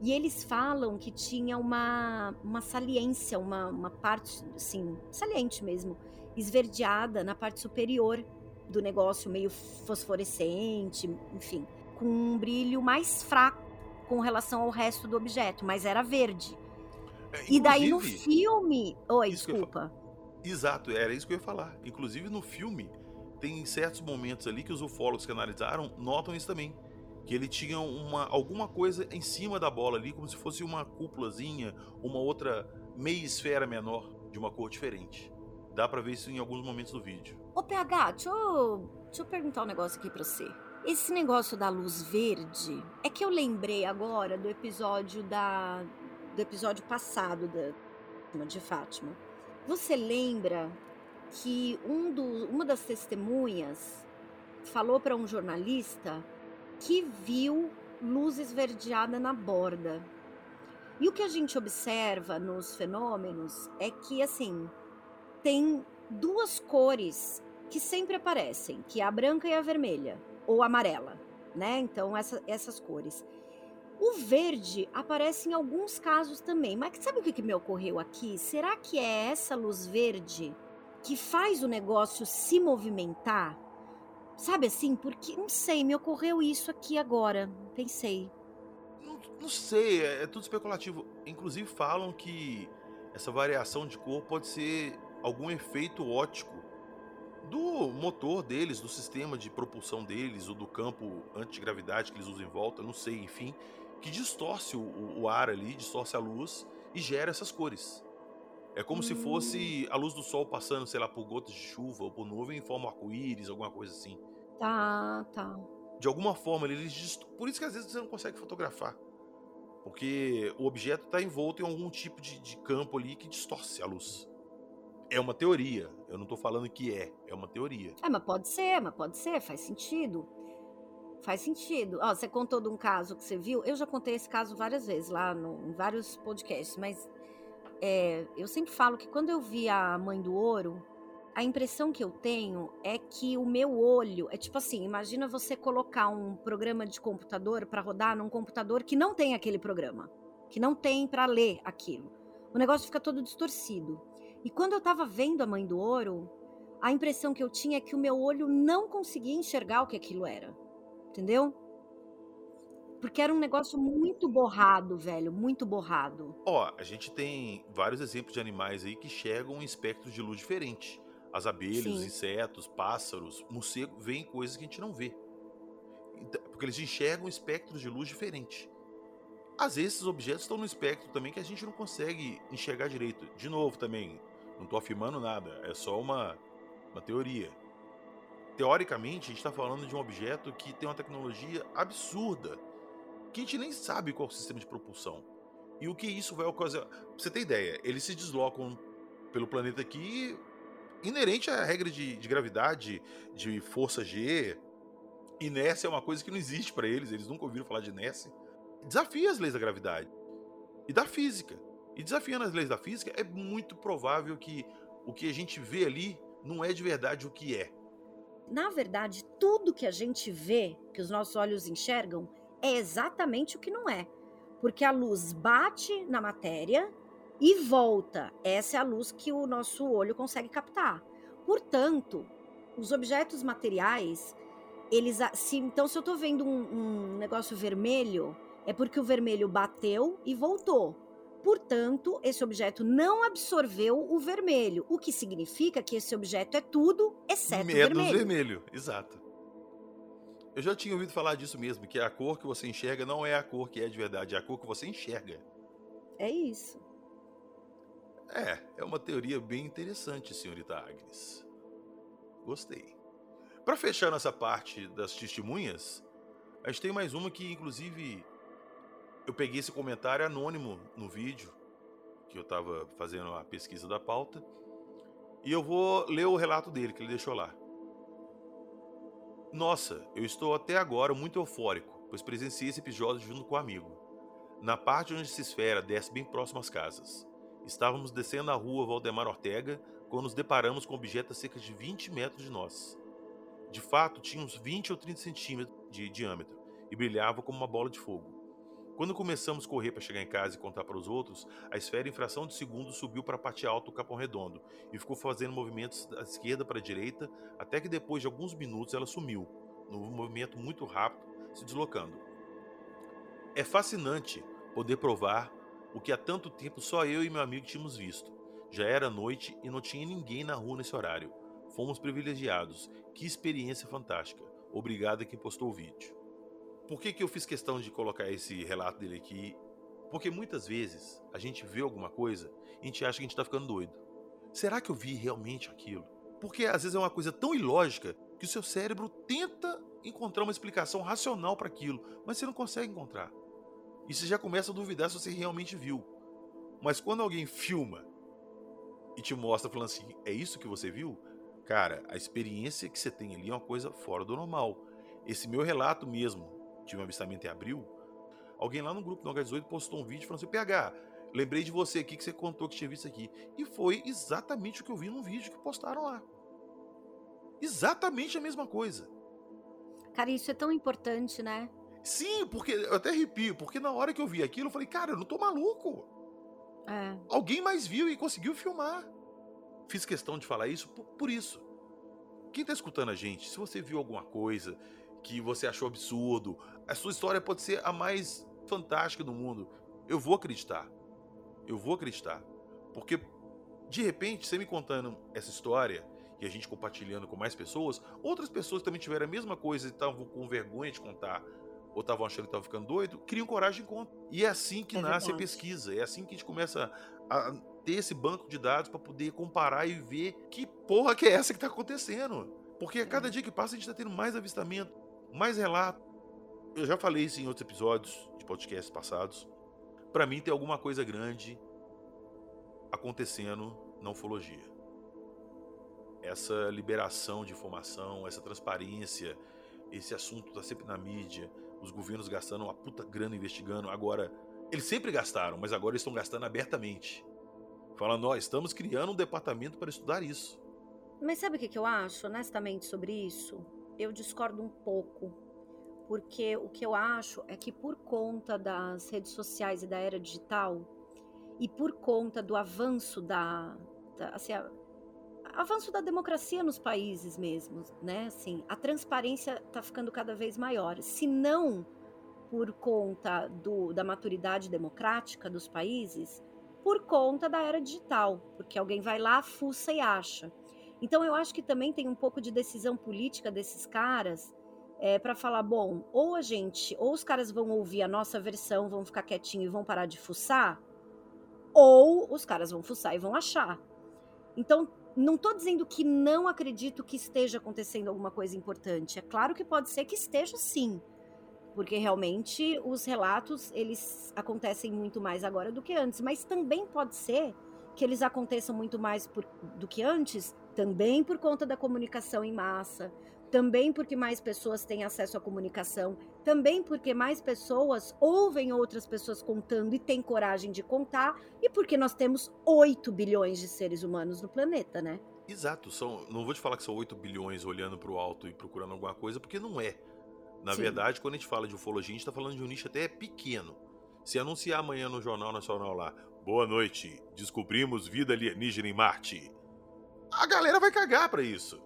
E eles falam que tinha uma, uma saliência, uma, uma parte, assim, saliente mesmo, esverdeada na parte superior do negócio meio fosforescente, enfim, com um brilho mais fraco com relação ao resto do objeto, mas era verde. É, e daí no filme. Oi, desculpa. Exato, era isso que eu ia falar. Inclusive no filme, tem certos momentos ali que os ufólogos que analisaram notam isso também. Que ele tinha uma, alguma coisa em cima da bola ali, como se fosse uma cúpulazinha, uma outra meia esfera menor, de uma cor diferente. Dá pra ver isso em alguns momentos do vídeo. Ô, PH, deixa eu, deixa eu perguntar um negócio aqui pra você. Esse negócio da luz verde, é que eu lembrei agora do episódio da do episódio passado da de Fátima. Você lembra que um do, uma das testemunhas falou para um jornalista que viu luz esverdeada na borda. E o que a gente observa nos fenômenos é que assim tem duas cores que sempre aparecem, que é a branca e a vermelha, ou amarela, né? Então, essa, essas cores. O verde aparece em alguns casos também, mas sabe o que, que me ocorreu aqui? Será que é essa luz verde que faz o negócio se movimentar? Sabe assim? Porque, não sei, me ocorreu isso aqui agora. Pensei. Não, não sei, é, é tudo especulativo. Inclusive falam que essa variação de cor pode ser algum efeito ótico do motor deles, do sistema de propulsão deles, ou do campo antigravidade que eles usam em volta, não sei, enfim, que distorce o, o ar ali, distorce a luz e gera essas cores. É como hum. se fosse hum. a luz do sol passando, sei lá, por gotas de chuva ou por nuvem em forma arco-íris, alguma coisa assim. Tá, tá. De alguma forma, eles. Por isso que às vezes você não consegue fotografar. Porque o objeto está envolto em algum tipo de, de, campo ali que distorce a luz. É uma teoria. Eu não estou falando que é. É uma teoria. É, mas pode ser, mas pode ser, faz sentido. Faz sentido. Ó, você contou de um caso que você viu. Eu já contei esse caso várias vezes lá no, em vários podcasts, mas é, eu sempre falo que quando eu vi a Mãe do Ouro, a impressão que eu tenho é que o meu olho é tipo assim: imagina você colocar um programa de computador para rodar num computador que não tem aquele programa, que não tem para ler aquilo. O negócio fica todo distorcido. E quando eu tava vendo a Mãe do Ouro, a impressão que eu tinha é que o meu olho não conseguia enxergar o que aquilo era entendeu? Porque era um negócio muito borrado, velho, muito borrado. Ó, a gente tem vários exemplos de animais aí que chegam em espectros de luz diferente. As abelhas, Sim. os insetos, pássaros, morcego, veem coisas que a gente não vê. Porque eles enxergam espectros de luz diferente. Às vezes esses objetos estão no espectro também que a gente não consegue enxergar direito. De novo também, não estou afirmando nada, é só uma, uma teoria teoricamente, a gente está falando de um objeto que tem uma tecnologia absurda, que a gente nem sabe qual é o sistema de propulsão. E o que isso vai ocasionar. Pra você ter ideia, eles se deslocam pelo planeta aqui inerente à regra de, de gravidade, de força G. Inércia é uma coisa que não existe para eles, eles nunca ouviram falar de inércia. Desafia as leis da gravidade e da física. E desafiando as leis da física, é muito provável que o que a gente vê ali não é de verdade o que é na verdade, tudo que a gente vê, que os nossos olhos enxergam, é exatamente o que não é. Porque a luz bate na matéria e volta. Essa é a luz que o nosso olho consegue captar. Portanto, os objetos materiais, eles. Se, então, se eu estou vendo um, um negócio vermelho, é porque o vermelho bateu e voltou. Portanto, esse objeto não absorveu o vermelho, o que significa que esse objeto é tudo exceto Menos vermelho. vermelho, exato. Eu já tinha ouvido falar disso mesmo, que a cor que você enxerga não é a cor que é de verdade, é a cor que você enxerga. É isso. É, é uma teoria bem interessante, senhorita Agnes. Gostei. Para fechar nessa parte das testemunhas, a gente tem mais uma que, inclusive, eu peguei esse comentário anônimo no vídeo, que eu estava fazendo a pesquisa da pauta, e eu vou ler o relato dele que ele deixou lá. Nossa, eu estou até agora muito eufórico, pois presenciei esse episódio junto com um amigo. Na parte onde essa esfera desce bem próximo às casas. Estávamos descendo a rua Valdemar Ortega quando nos deparamos com um objeto a cerca de 20 metros de nós. De fato, tinha uns 20 ou 30 centímetros de diâmetro e brilhava como uma bola de fogo. Quando começamos a correr para chegar em casa e contar para os outros, a esfera em fração de segundo subiu para a parte alta do Capão Redondo e ficou fazendo movimentos da esquerda para a direita, até que depois de alguns minutos ela sumiu, num movimento muito rápido, se deslocando. É fascinante poder provar o que há tanto tempo só eu e meu amigo tínhamos visto. Já era noite e não tinha ninguém na rua nesse horário. Fomos privilegiados. Que experiência fantástica. Obrigado a quem postou o vídeo. Por que, que eu fiz questão de colocar esse relato dele aqui? Porque muitas vezes a gente vê alguma coisa e a gente acha que a gente está ficando doido. Será que eu vi realmente aquilo? Porque às vezes é uma coisa tão ilógica que o seu cérebro tenta encontrar uma explicação racional para aquilo, mas você não consegue encontrar. E você já começa a duvidar se você realmente viu. Mas quando alguém filma e te mostra falando assim, é isso que você viu? Cara, a experiência que você tem ali é uma coisa fora do normal. Esse meu relato mesmo, tive um avistamento em abril, alguém lá no grupo do H18 postou um vídeo falando assim: PH, lembrei de você aqui que você contou que tinha visto aqui. E foi exatamente o que eu vi no vídeo que postaram lá. Exatamente a mesma coisa. Cara, isso é tão importante, né? Sim, porque eu até arrepio, porque na hora que eu vi aquilo, eu falei, cara, eu não tô maluco. É. Alguém mais viu e conseguiu filmar. Fiz questão de falar isso por, por isso. Quem tá escutando a gente, se você viu alguma coisa, que você achou absurdo. A sua história pode ser a mais fantástica do mundo. Eu vou acreditar. Eu vou acreditar. Porque, de repente, você me contando essa história e a gente compartilhando com mais pessoas, outras pessoas também tiveram a mesma coisa e estavam com vergonha de contar ou estavam achando que estavam ficando doido, criam coragem de contar. E é assim que é nasce verdade. a pesquisa. É assim que a gente começa a ter esse banco de dados para poder comparar e ver que porra que é essa que está acontecendo. Porque a cada dia que passa a gente está tendo mais avistamento, mais relato. Eu já falei isso em outros episódios de podcasts passados. Para mim tem alguma coisa grande acontecendo na ufologia. Essa liberação de informação, essa transparência, esse assunto está sempre na mídia, os governos gastando uma puta grana investigando. Agora, eles sempre gastaram, mas agora estão gastando abertamente. Falando, nós estamos criando um departamento para estudar isso. Mas sabe o que eu acho, honestamente, sobre isso? Eu discordo um pouco. Porque o que eu acho é que, por conta das redes sociais e da era digital, e por conta do avanço da. da assim, a, avanço da democracia nos países mesmo, né? Assim, a transparência está ficando cada vez maior. Se não por conta do, da maturidade democrática dos países, por conta da era digital, porque alguém vai lá, fuça e acha. Então eu acho que também tem um pouco de decisão política desses caras é, para falar, bom, ou a gente, ou os caras vão ouvir a nossa versão, vão ficar quietinho e vão parar de fuçar, ou os caras vão fuçar e vão achar. Então, não estou dizendo que não acredito que esteja acontecendo alguma coisa importante. É claro que pode ser que esteja sim, porque realmente os relatos eles acontecem muito mais agora do que antes, mas também pode ser que eles aconteçam muito mais por, do que antes também por conta da comunicação em massa, também porque mais pessoas têm acesso à comunicação, também porque mais pessoas ouvem outras pessoas contando e têm coragem de contar, e porque nós temos 8 bilhões de seres humanos no planeta, né? Exato, são, não vou te falar que são 8 bilhões olhando para o alto e procurando alguma coisa, porque não é. Na Sim. verdade, quando a gente fala de ufologia, a gente está falando de um nicho até pequeno. Se anunciar amanhã no Jornal Nacional lá, boa noite, descobrimos vida alienígena em Marte a galera vai cagar para isso.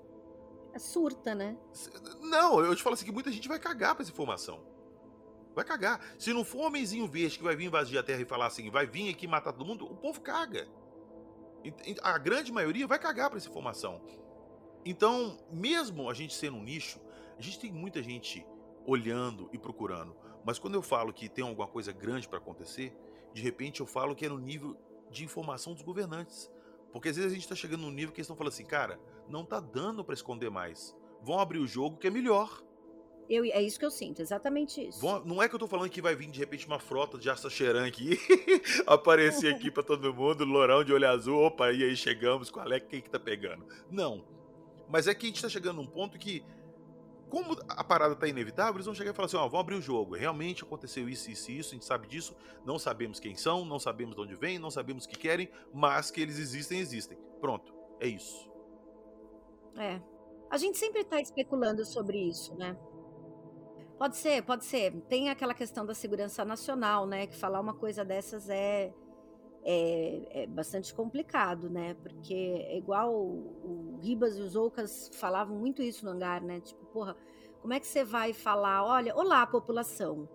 É surta, né? Não, eu te falo assim que muita gente vai cagar pra essa informação. Vai cagar. Se não for um homenzinho verde que vai vir invadir a Terra e falar assim, vai vir aqui matar todo mundo, o povo caga. A grande maioria vai cagar pra essa informação. Então, mesmo a gente sendo um nicho, a gente tem muita gente olhando e procurando. Mas quando eu falo que tem alguma coisa grande para acontecer, de repente eu falo que é no nível de informação dos governantes. Porque às vezes a gente tá chegando num nível que eles estão falando assim, cara, não tá dando para esconder mais. Vão abrir o jogo que é melhor. Eu, é isso que eu sinto, exatamente isso. Vão, não é que eu tô falando que vai vir de repente uma frota de Astacheran aqui, (laughs) aparecer aqui para todo mundo, lourão de olho azul, opa, e aí chegamos, qual é, quem que tá pegando? Não. Mas é que a gente tá chegando num ponto que como a parada tá inevitável, eles vão chegar e falar assim: ó, vamos abrir o jogo. Realmente aconteceu isso, isso e isso, a gente sabe disso, não sabemos quem são, não sabemos de onde vêm, não sabemos o que querem, mas que eles existem, existem. Pronto, é isso. É. A gente sempre tá especulando sobre isso, né? Pode ser, pode ser. Tem aquela questão da segurança nacional, né? Que falar uma coisa dessas é é, é, bastante complicado, né? Porque é igual o, o Ribas e os Ocas falavam muito isso no hangar, né? Tipo, porra, como é que você vai falar, olha, olá, população.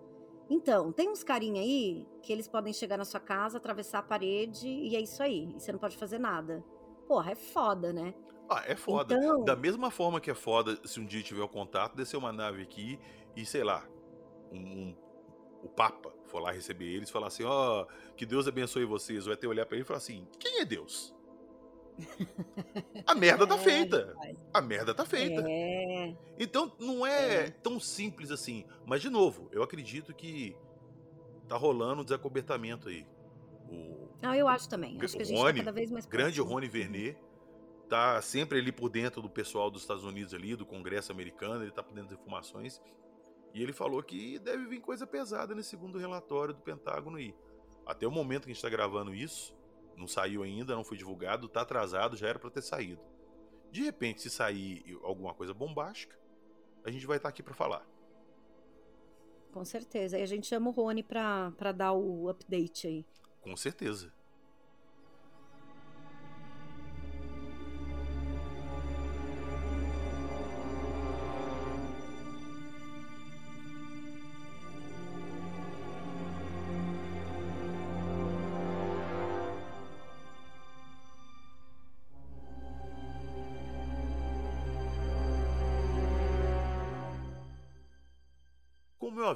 Então, tem uns carinha aí que eles podem chegar na sua casa, atravessar a parede e é isso aí. E você não pode fazer nada. Porra, é foda, né? Ah, é foda. Então... Da mesma forma que é foda se um dia tiver o contato, descer uma nave aqui e, sei lá, um, um o Papa for lá receber eles e falar assim: ó, oh, que Deus abençoe vocês. Vai ter olhar para ele e falar assim: quem é Deus? A merda tá (laughs) é, feita. A merda tá feita. É. Então não é, é, tão simples assim. Mas, de novo, eu acredito que tá rolando um desacobertamento aí. O, não, eu acho também. Acho que a gente tá Rony, tá cada vez mais Grande Rony Vernet tá sempre ali por dentro do pessoal dos Estados Unidos ali, do Congresso americano, ele tá por dentro das informações. E ele falou que deve vir coisa pesada nesse segundo relatório do Pentágono aí. Até o momento que a gente está gravando isso, não saiu ainda, não foi divulgado, está atrasado, já era para ter saído. De repente, se sair alguma coisa bombástica, a gente vai estar tá aqui para falar. Com certeza. E a gente chama o Rony para dar o update aí. Com certeza.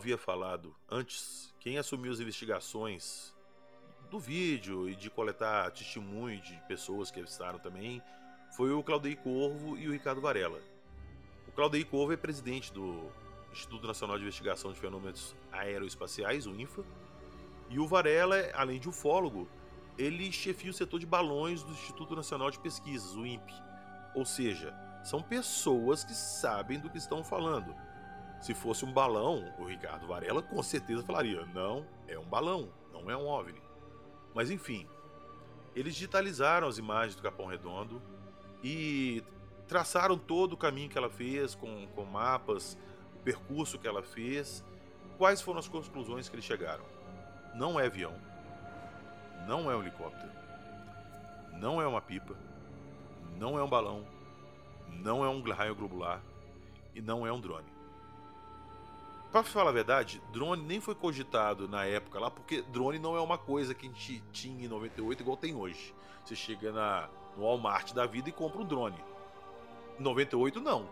Havia falado antes, quem assumiu as investigações do vídeo e de coletar testemunho de pessoas que avistaram também foi o Claudei Corvo e o Ricardo Varela. O Claudio Couve é presidente do Instituto Nacional de Investigação de Fenômenos Aeroespaciais, o INFA, e o Varela, além de ufólogo, ele chefia o setor de balões do Instituto Nacional de Pesquisas, o INPE. Ou seja, são pessoas que sabem do que estão falando. Se fosse um balão, o Ricardo Varela com certeza falaria: não, é um balão, não é um OVNI. Mas enfim, eles digitalizaram as imagens do Capão Redondo e traçaram todo o caminho que ela fez, com, com mapas, o percurso que ela fez. Quais foram as conclusões que eles chegaram? Não é avião, não é um helicóptero, não é uma pipa, não é um balão, não é um raio globular e não é um drone. Para falar a verdade, drone nem foi cogitado na época lá, porque drone não é uma coisa que a gente tinha em 98 igual tem hoje. Você chega na, no Walmart da vida e compra um drone. Em 98 não.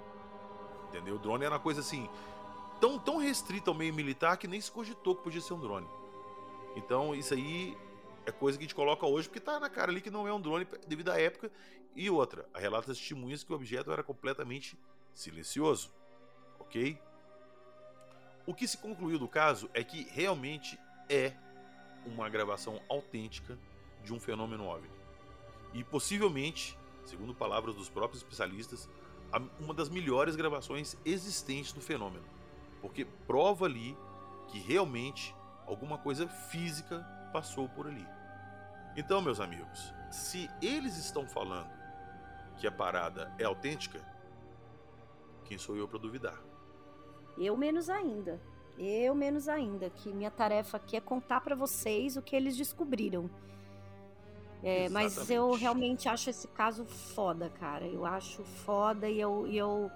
Entendeu? O drone era uma coisa assim, tão, tão restrita ao meio militar que nem se cogitou que podia ser um drone. Então isso aí é coisa que a gente coloca hoje porque tá na cara ali que não é um drone devido à época. E outra, a relata das testemunhas que o objeto era completamente silencioso. Ok? O que se concluiu do caso é que realmente é uma gravação autêntica de um fenômeno OVNI. E possivelmente, segundo palavras dos próprios especialistas, uma das melhores gravações existentes do fenômeno. Porque prova ali que realmente alguma coisa física passou por ali. Então, meus amigos, se eles estão falando que a parada é autêntica, quem sou eu para duvidar? Eu menos ainda. Eu menos ainda, que minha tarefa aqui é contar para vocês o que eles descobriram. É, mas eu realmente acho esse caso foda, cara. Eu acho foda e eu, e eu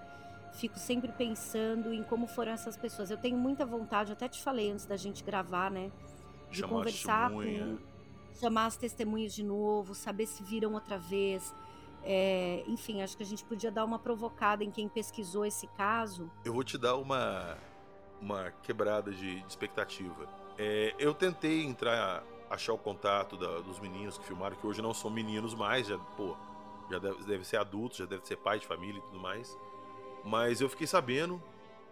fico sempre pensando em como foram essas pessoas. Eu tenho muita vontade, até te falei antes da gente gravar, né? De Chamar conversar com. Chamar as testemunhas de novo, saber se viram outra vez. É, enfim, acho que a gente podia dar uma provocada em quem pesquisou esse caso. Eu vou te dar uma, uma quebrada de, de expectativa. É, eu tentei entrar, achar o contato da, dos meninos que filmaram, que hoje não são meninos mais, já, pô, já deve, deve ser adultos, já deve ser pai de família e tudo mais. Mas eu fiquei sabendo,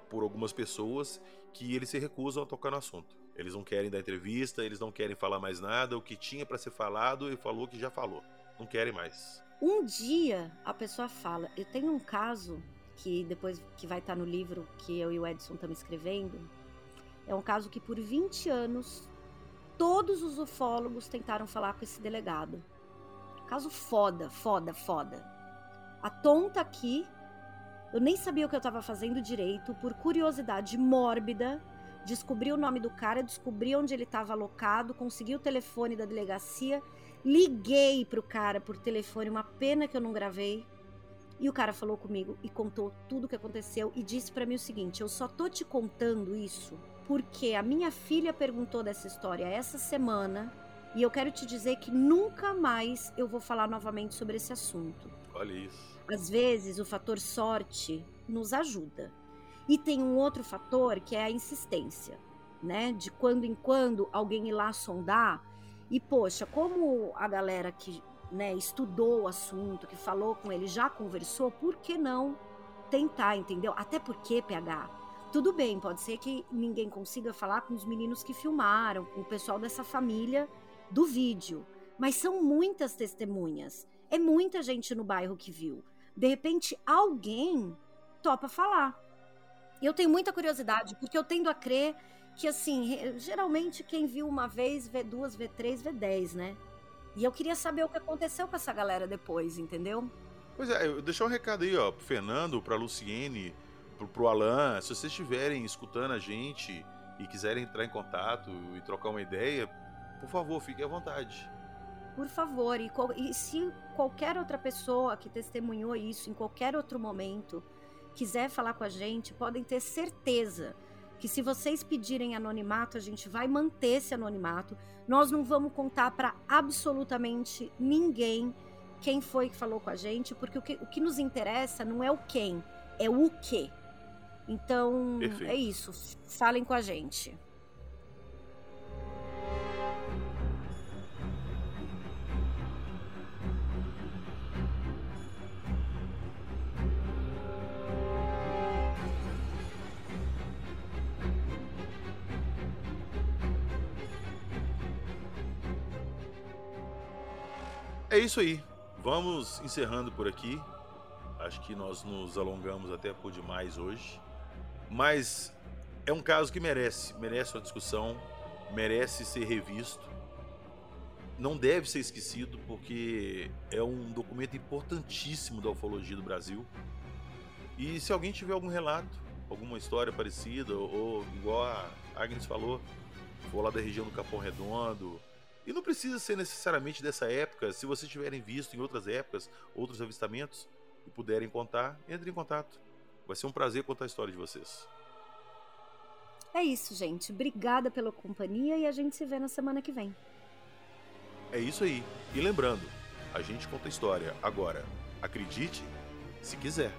por algumas pessoas, que eles se recusam a tocar no assunto. Eles não querem dar entrevista, eles não querem falar mais nada. O que tinha para ser falado, ele falou que já falou. Não querem mais. Um dia a pessoa fala: Eu tenho um caso que depois que vai estar no livro que eu e o Edson estamos escrevendo. É um caso que por 20 anos todos os ufólogos tentaram falar com esse delegado. Caso foda, foda, foda. A tonta aqui eu nem sabia o que eu estava fazendo direito, por curiosidade mórbida, descobri o nome do cara, descobri onde ele estava alocado, consegui o telefone da delegacia, liguei pro cara por telefone, uma pena que eu não gravei. E o cara falou comigo e contou tudo o que aconteceu e disse para mim o seguinte: "Eu só tô te contando isso porque a minha filha perguntou dessa história essa semana e eu quero te dizer que nunca mais eu vou falar novamente sobre esse assunto." Olha isso às vezes o fator sorte nos ajuda. E tem um outro fator que é a insistência, né? De quando em quando alguém ir lá sondar. E, poxa, como a galera que né, estudou o assunto, que falou com ele, já conversou, por que não tentar, entendeu? Até porque, PH, tudo bem, pode ser que ninguém consiga falar com os meninos que filmaram, com o pessoal dessa família do vídeo. Mas são muitas testemunhas. É muita gente no bairro que viu. De repente, alguém topa falar. Eu tenho muita curiosidade, porque eu tendo a crer que, assim, geralmente quem viu uma vez, vê duas, vê três, vê dez, né? E eu queria saber o que aconteceu com essa galera depois, entendeu? Pois é, eu deixar um recado aí, ó, pro Fernando, pra Luciene, pro, pro Alan. Se vocês estiverem escutando a gente e quiserem entrar em contato e trocar uma ideia, por favor, fiquem à vontade. Por favor, e, e se qualquer outra pessoa que testemunhou isso em qualquer outro momento quiser falar com a gente, podem ter certeza que se vocês pedirem anonimato, a gente vai manter esse anonimato. Nós não vamos contar para absolutamente ninguém quem foi que falou com a gente, porque o que, o que nos interessa não é o quem, é o que. Então, Perfeito. é isso. Falem com a gente. É isso aí. Vamos encerrando por aqui. Acho que nós nos alongamos até por demais hoje. Mas é um caso que merece, merece uma discussão, merece ser revisto. Não deve ser esquecido porque é um documento importantíssimo da ufologia do Brasil. E se alguém tiver algum relato, alguma história parecida, ou igual a Agnes falou, for lá da região do Capão Redondo, e não precisa ser necessariamente dessa época. Se vocês tiverem visto em outras épocas, outros avistamentos e puderem contar, entre em contato. Vai ser um prazer contar a história de vocês. É isso, gente. Obrigada pela companhia e a gente se vê na semana que vem. É isso aí. E lembrando, a gente conta a história. Agora, acredite se quiser.